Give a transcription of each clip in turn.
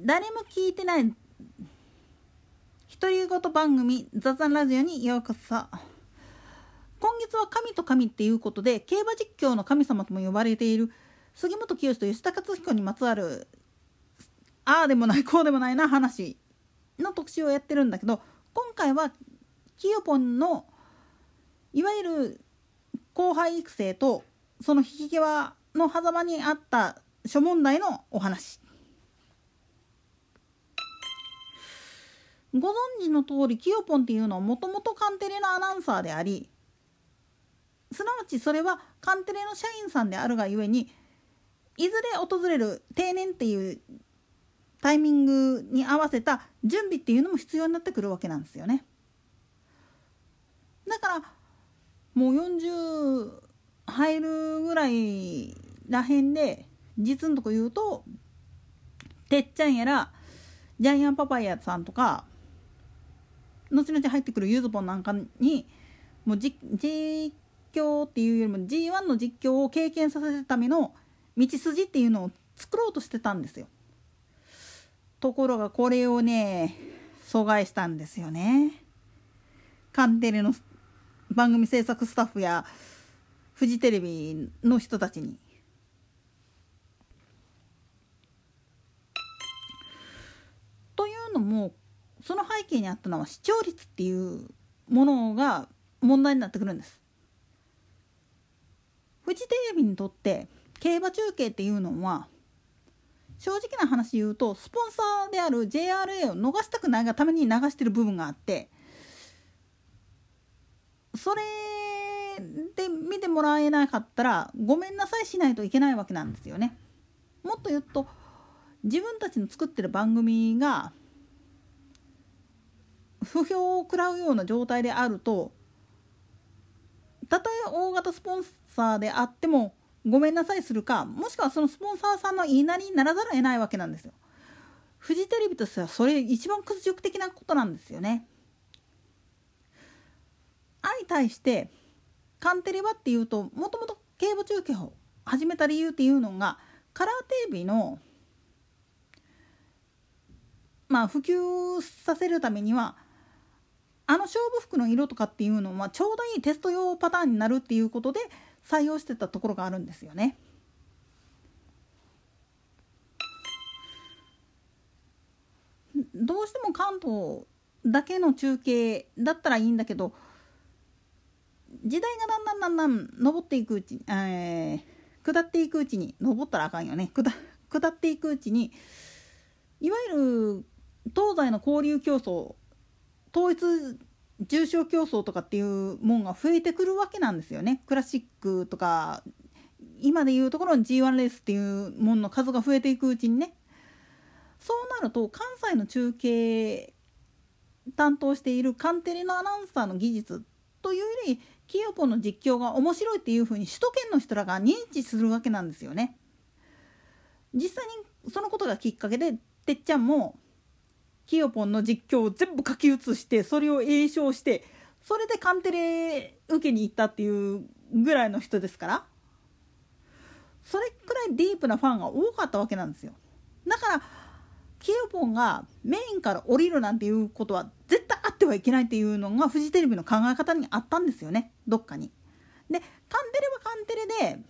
誰も聞いてない独り言番組「雑談ラジオ」にようこそ。今月は神と神っていうことで競馬実況の神様とも呼ばれている杉本清と吉田勝彦にまつわるああでもないこうでもないな話の特集をやってるんだけど今回はキヨポンのいわゆる後輩育成とその引き際の狭間にあった諸問題のお話。ご存知の通りキヨポンっていうのはもともとカンテレのアナウンサーでありすなわちそれはカンテレの社員さんであるがゆえにいずれ訪れる定年っていうタイミングに合わせた準備っていうのも必要になってくるわけなんですよね。だからもう40入るぐらいらへんで実のとこ言うとてっちゃんやらジャイアンパパイヤさんとか後々入ってくるゆずぽんなんかにもう実況っていうよりも G1 の実況を経験させるための道筋っていうのを作ろうとしてたんですよ。ところがこれをね阻害したんですよね。カンテレの番組制作スタッフやフジテレビの人たちに。その背景にあったのは視聴率っていうものが問題になってくるんです。フジテレビにとって競馬中継っていうのは正直な話言うとスポンサーである JRA を逃したくないがために流してる部分があってそれで見てもらえなかったらごめんなさいしないといけないわけなんですよね。もっと言うと自分たちの作ってる番組が不評を食らうような状態であるとたとえ大型スポンサーであってもごめんなさいするかもしくはそのスポンサーさんの言いなりにならざるを得ないわけなんですよ。フジテレビとしてはそれ一番屈辱的なことなんですよね。相対してカンテレバっていうともともと競馬中継を始めた理由っていうのがカラーテレビのまあ普及させるためにはあの勝負服の色とかっていうのはちょうどいいテスト用パターンになるっていうことで採用してたところがあるんですよね。どうしても関東だけの中継だったらいいんだけど時代がだんだんだんだん上っていくうちに、えー、下っていくうちに上ったらあかんよね下下っていくうちにいわゆる東西の交流競争統一重賞競争とかっていうもんが増えてくるわけなんですよねクラシックとか今でいうところの G1 レースっていうものの数が増えていくうちにねそうなると関西の中継担当しているカンテレのアナウンサーの技術というよりキヨポの実況が面白いっていうふうに首都圏の人らが認知するわけなんですよね。実際にそのことがきっかけでてっちゃんもキヨポンの実況を全部書き写してそれを詠唱してそれでカンテレ受けに行ったっていうぐらいの人ですからそれくらいディープなファンが多かったわけなんですよだからキヨポンがメインから降りるなんていうことは絶対あってはいけないっていうのがフジテレビの考え方にあったんですよねどっかに。でカンテレはカンテレで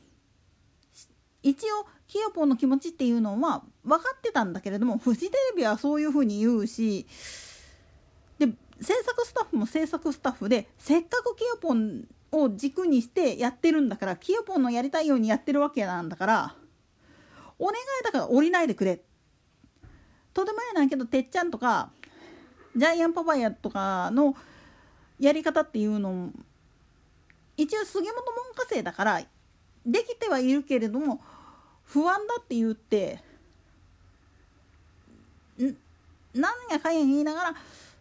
一応キヨポンの気持ちっていうのは分かってたんだけれどもフジテレビはそういうふうに言うしで制作スタッフも制作スタッフでせっかくキヨポンを軸にしてやってるんだからキヨポンのやりたいようにやってるわけなんだからお願いだから降りないでくれ。とてもやないけどてっちゃんとかジャイアンパパイヤとかのやり方っていうの一応杉本門下生だからできてはいるけれども不安だって言って何やかんや言いながら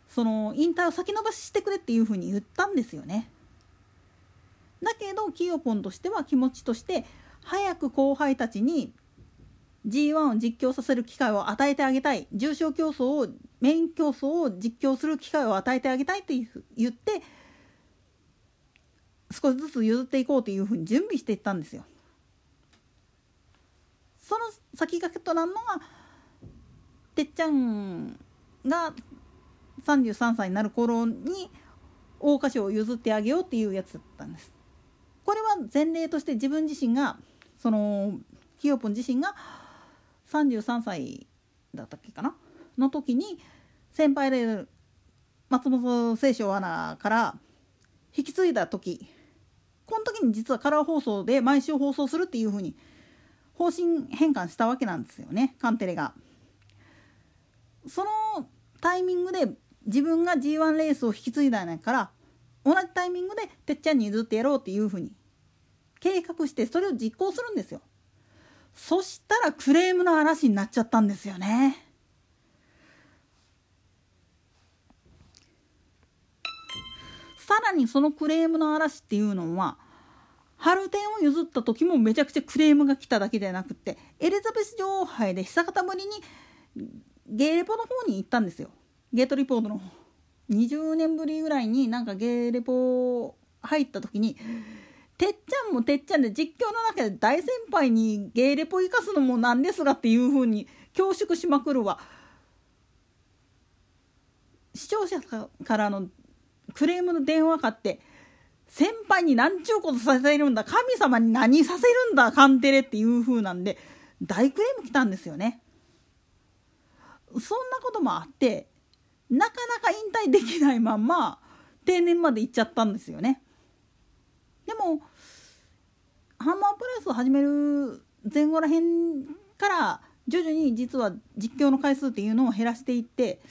その引退を先延ばししてくれっていうふうに言ったんですよね。だけどキヨポンとしては気持ちとして早く後輩たちに G1 を実況させる機会を与えてあげたい重賞競争をメイン競争を実況する機会を与えてあげたいって言って少しずつ譲っていこうというふうに準備していったんですよ。その先駆けとなるのがてっちゃんが33歳になる頃に桜花賞を譲ってあげようっていうやつだったんです。これは前例として自分自身がそのひよぽん自身が33歳だったっけかな？の時に先輩で松本清張アナから引き継いだ時この時に実はカラー放送で毎週放送するっていう風に方針変換したわけなんですよねカンテレが。そのタイミングで自分が G1 レースを引き継いだんやから同じタイミングでてっちゃんに譲ってやろうっていう風に計画してそれを実行するんですよ。そしたらクレームの嵐になっちゃったんですよね。さらにそのクレームの嵐っていうのは春天を譲った時もめちゃくちゃクレームが来ただけじゃなくてエリザベス女王杯で久方ぶりにゲーレポの方に行ったんですよ。ゲートリポートの20年ぶりぐらいになんかゲーレポ入った時にてっちゃんもてっちゃんで実況の中で大先輩にゲーレポ生かすのもなんですがっていう風に恐縮しまくるわ。視聴者からのクレームの電話かって先輩に何ちゅうことさせるんだ神様に何させるんだカンテレっていう風なんで大クレーム来たんですよね。そんなこともあってなかなか引退できないまんま定年まで行っちゃったんですよね。でもハンマープラスを始める前後らへんから徐々に実は実況の回数っていうのを減らしていって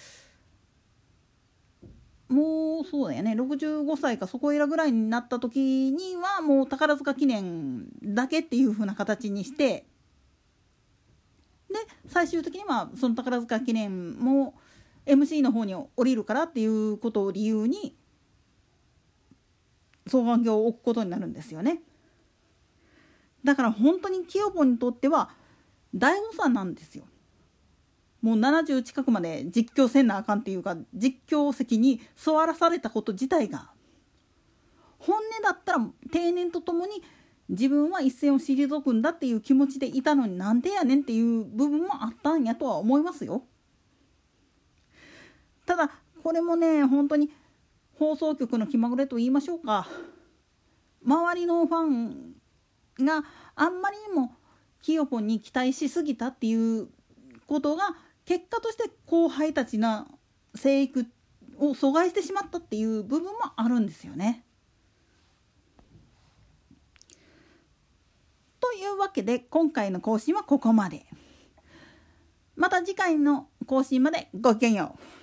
もうそうだよね65歳かそこいらぐらいになった時にはもう宝塚記念だけっていう風な形にしてで最終的にはその宝塚記念も MC の方に降りるからっていうことを理由に双眼鏡を置くことになるんですよね。だから本当に清子にとっては大誤算なんですよ。もう70近くまで実況せんなあかんっていうか実況席に座らされたこと自体が本音だったら定年とともに自分は一線を退くんだっていう気持ちでいたのになんでやねんっていう部分もあったんやとは思いますよ。ただこれもね本当に放送局の気まぐれと言いましょうか周りのファンがあんまりにもキヨポンに期待しすぎたっていうことが結果として後輩たちの生育を阻害してしまったっていう部分もあるんですよね。というわけで今回の更新はここまで。また次回の更新までごきげんよう。